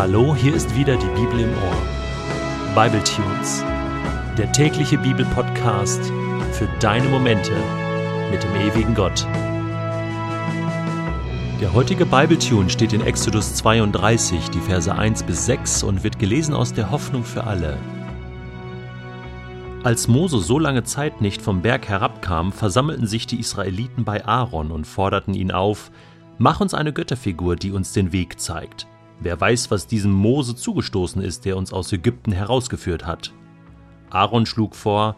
Hallo, hier ist wieder die Bibel im Ohr. Bible Tunes, der tägliche Bibelpodcast für deine Momente mit dem ewigen Gott. Der heutige Bibletune steht in Exodus 32, die Verse 1 bis 6 und wird gelesen aus der Hoffnung für alle. Als Mose so lange Zeit nicht vom Berg herabkam, versammelten sich die Israeliten bei Aaron und forderten ihn auf, Mach uns eine Götterfigur, die uns den Weg zeigt. Wer weiß, was diesem Mose zugestoßen ist, der uns aus Ägypten herausgeführt hat. Aaron schlug vor,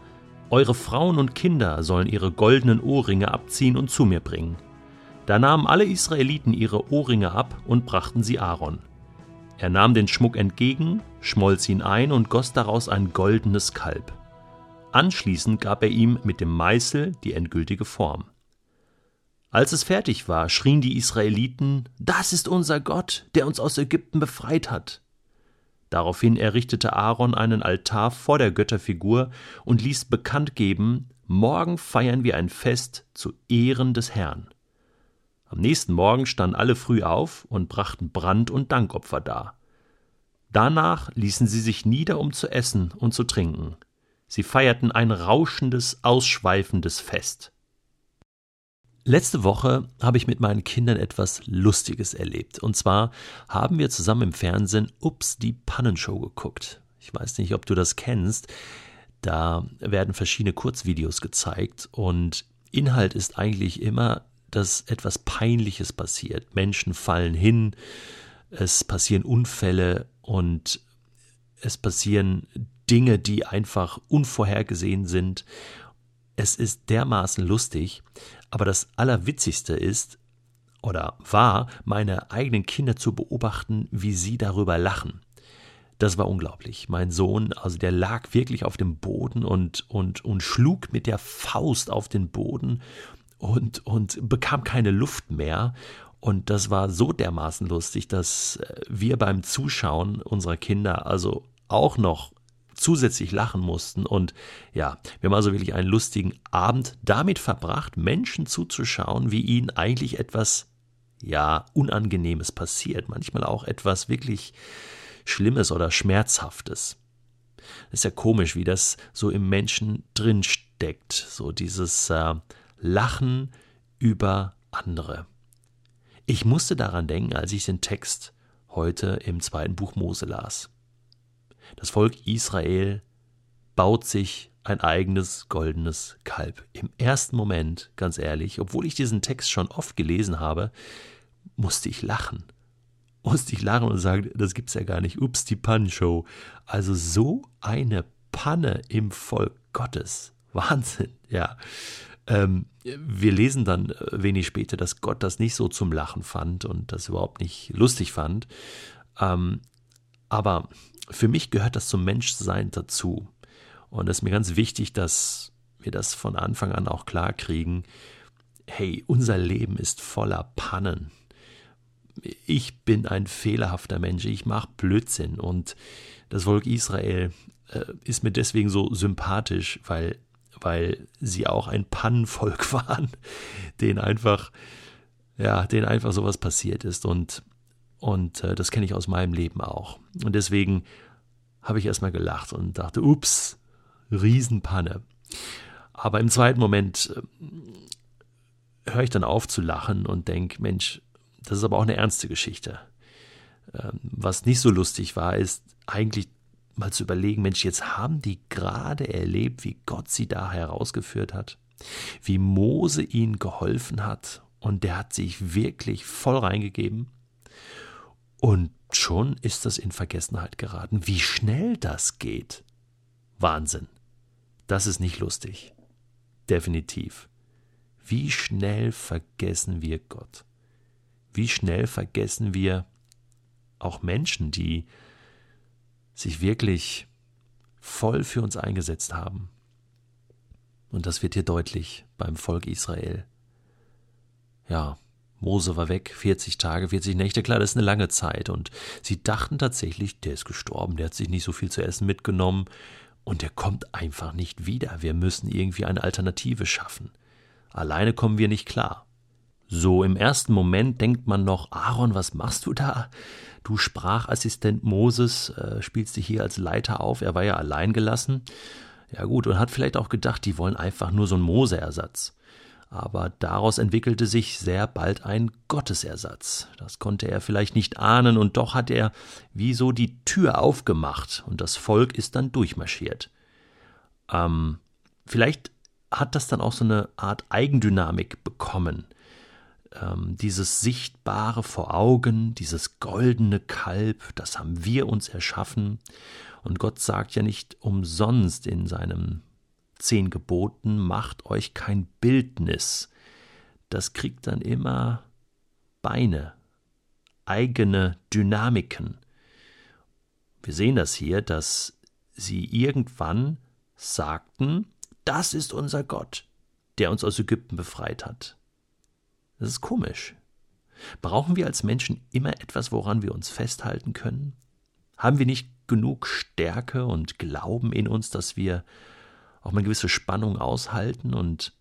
Eure Frauen und Kinder sollen ihre goldenen Ohrringe abziehen und zu mir bringen. Da nahmen alle Israeliten ihre Ohrringe ab und brachten sie Aaron. Er nahm den Schmuck entgegen, schmolz ihn ein und goss daraus ein goldenes Kalb. Anschließend gab er ihm mit dem Meißel die endgültige Form. Als es fertig war, schrien die Israeliten, Das ist unser Gott, der uns aus Ägypten befreit hat. Daraufhin errichtete Aaron einen Altar vor der Götterfigur und ließ bekannt geben, Morgen feiern wir ein Fest zu Ehren des Herrn. Am nächsten Morgen standen alle früh auf und brachten Brand- und Dankopfer dar. Danach ließen sie sich nieder, um zu essen und zu trinken. Sie feierten ein rauschendes, ausschweifendes Fest. Letzte Woche habe ich mit meinen Kindern etwas Lustiges erlebt. Und zwar haben wir zusammen im Fernsehen Ups, die Pannenshow geguckt. Ich weiß nicht, ob du das kennst. Da werden verschiedene Kurzvideos gezeigt und Inhalt ist eigentlich immer, dass etwas Peinliches passiert. Menschen fallen hin, es passieren Unfälle und es passieren Dinge, die einfach unvorhergesehen sind. Es ist dermaßen lustig, aber das Allerwitzigste ist oder war, meine eigenen Kinder zu beobachten, wie sie darüber lachen. Das war unglaublich. Mein Sohn, also der lag wirklich auf dem Boden und, und, und schlug mit der Faust auf den Boden und, und bekam keine Luft mehr. Und das war so dermaßen lustig, dass wir beim Zuschauen unserer Kinder also auch noch zusätzlich lachen mussten. Und ja, wir haben also wirklich einen lustigen Abend damit verbracht, Menschen zuzuschauen, wie ihnen eigentlich etwas, ja, Unangenehmes passiert. Manchmal auch etwas wirklich Schlimmes oder Schmerzhaftes. Das ist ja komisch, wie das so im Menschen drin steckt. So dieses äh, Lachen über andere. Ich musste daran denken, als ich den Text heute im zweiten Buch Mose las. Das Volk Israel baut sich ein eigenes goldenes Kalb. Im ersten Moment, ganz ehrlich, obwohl ich diesen Text schon oft gelesen habe, musste ich lachen. Musste ich lachen und sagen, das gibt's ja gar nicht. Ups, die Pannenshow. Also so eine Panne im Volk Gottes. Wahnsinn, ja. Ähm, wir lesen dann äh, wenig später, dass Gott das nicht so zum Lachen fand und das überhaupt nicht lustig fand. Ähm, aber für mich gehört das zum Menschsein dazu. Und es ist mir ganz wichtig, dass wir das von Anfang an auch klar kriegen. Hey, unser Leben ist voller Pannen. Ich bin ein fehlerhafter Mensch, ich mache Blödsinn und das Volk Israel äh, ist mir deswegen so sympathisch, weil, weil sie auch ein Pannenvolk waren, denen einfach, ja, denen einfach sowas passiert ist. Und und äh, das kenne ich aus meinem Leben auch. Und deswegen habe ich erstmal gelacht und dachte, ups, Riesenpanne. Aber im zweiten Moment äh, höre ich dann auf zu lachen und denke, Mensch, das ist aber auch eine ernste Geschichte. Ähm, was nicht so lustig war, ist eigentlich mal zu überlegen, Mensch, jetzt haben die gerade erlebt, wie Gott sie da herausgeführt hat, wie Mose ihnen geholfen hat und der hat sich wirklich voll reingegeben und schon ist das in Vergessenheit geraten. Wie schnell das geht. Wahnsinn. Das ist nicht lustig. Definitiv. Wie schnell vergessen wir Gott? Wie schnell vergessen wir auch Menschen, die sich wirklich voll für uns eingesetzt haben? Und das wird hier deutlich beim Volk Israel. Ja, Mose war weg, 40 Tage, 40 Nächte, klar, das ist eine lange Zeit. Und sie dachten tatsächlich, der ist gestorben, der hat sich nicht so viel zu essen mitgenommen und der kommt einfach nicht wieder. Wir müssen irgendwie eine Alternative schaffen. Alleine kommen wir nicht klar. So im ersten Moment denkt man noch, Aaron, was machst du da? Du Sprachassistent Moses, äh, spielst dich hier als Leiter auf. Er war ja allein gelassen. Ja gut, und hat vielleicht auch gedacht, die wollen einfach nur so einen Mose-Ersatz. Aber daraus entwickelte sich sehr bald ein Gottesersatz. Das konnte er vielleicht nicht ahnen, und doch hat er wie so die Tür aufgemacht, und das Volk ist dann durchmarschiert. Ähm, vielleicht hat das dann auch so eine Art Eigendynamik bekommen. Ähm, dieses Sichtbare vor Augen, dieses goldene Kalb, das haben wir uns erschaffen. Und Gott sagt ja nicht umsonst in seinem zehn Geboten, macht euch kein Bildnis. Das kriegt dann immer Beine, eigene Dynamiken. Wir sehen das hier, dass sie irgendwann sagten, das ist unser Gott, der uns aus Ägypten befreit hat. Das ist komisch. Brauchen wir als Menschen immer etwas, woran wir uns festhalten können? Haben wir nicht genug Stärke und Glauben in uns, dass wir auch mal eine gewisse Spannung aushalten und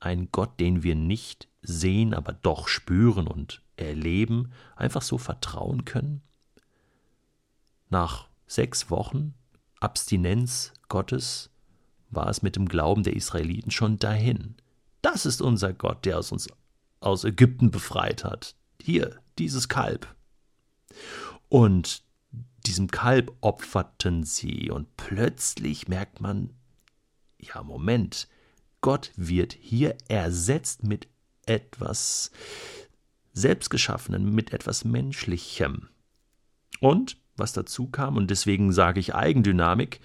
einen Gott, den wir nicht sehen, aber doch spüren und erleben, einfach so vertrauen können? Nach sechs Wochen Abstinenz Gottes war es mit dem Glauben der Israeliten schon dahin. Das ist unser Gott, der uns aus Ägypten befreit hat. Hier, dieses Kalb. Und diesem Kalb opferten sie, und plötzlich merkt man, ja, Moment, Gott wird hier ersetzt mit etwas Selbstgeschaffenen, mit etwas Menschlichem. Und was dazu kam, und deswegen sage ich Eigendynamik,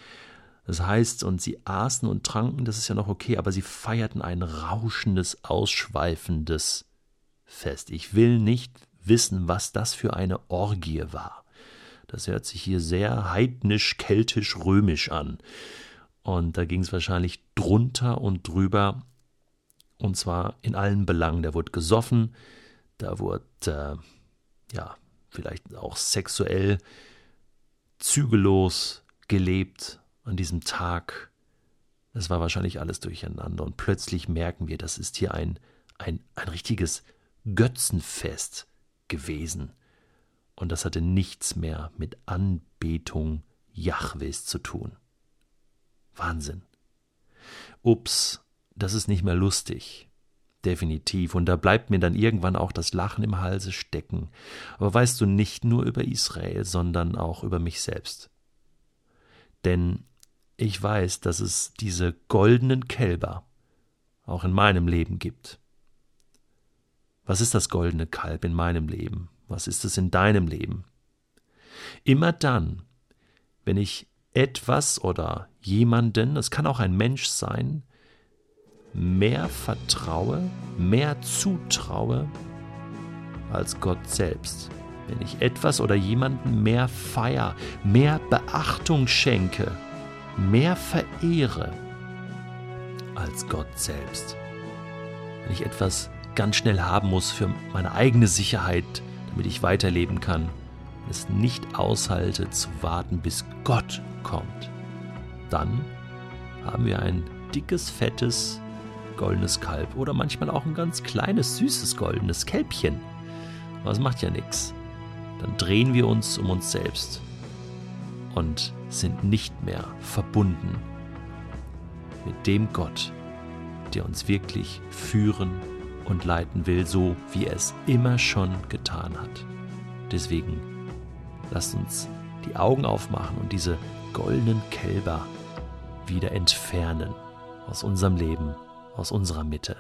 das heißt, und sie aßen und tranken, das ist ja noch okay, aber sie feierten ein rauschendes, ausschweifendes Fest. Ich will nicht wissen, was das für eine Orgie war. Das hört sich hier sehr heidnisch, keltisch, römisch an. Und da ging es wahrscheinlich drunter und drüber. Und zwar in allen Belangen. Da wurde gesoffen, da wurde, äh, ja, vielleicht auch sexuell zügellos gelebt an diesem Tag. Es war wahrscheinlich alles durcheinander. Und plötzlich merken wir, das ist hier ein, ein, ein richtiges Götzenfest gewesen. Und das hatte nichts mehr mit Anbetung Jahwes zu tun. Wahnsinn. Ups, das ist nicht mehr lustig. Definitiv. Und da bleibt mir dann irgendwann auch das Lachen im Halse stecken. Aber weißt du, nicht nur über Israel, sondern auch über mich selbst. Denn ich weiß, dass es diese goldenen Kälber auch in meinem Leben gibt. Was ist das goldene Kalb in meinem Leben? Was ist es in deinem Leben? Immer dann, wenn ich etwas oder jemanden, es kann auch ein Mensch sein, mehr vertraue, mehr zutraue als Gott selbst. Wenn ich etwas oder jemanden mehr feier, mehr Beachtung schenke, mehr verehre als Gott selbst. Wenn ich etwas ganz schnell haben muss für meine eigene Sicherheit, damit ich weiterleben kann, es nicht aushalte zu warten, bis Gott kommt, dann haben wir ein dickes, fettes, goldenes Kalb oder manchmal auch ein ganz kleines, süßes, goldenes Kälbchen. Aber es macht ja nichts. Dann drehen wir uns um uns selbst und sind nicht mehr verbunden mit dem Gott, der uns wirklich führen und leiten will, so wie er es immer schon getan hat. Deswegen lasst uns die Augen aufmachen und diese goldenen Kälber wieder entfernen aus unserem Leben, aus unserer Mitte.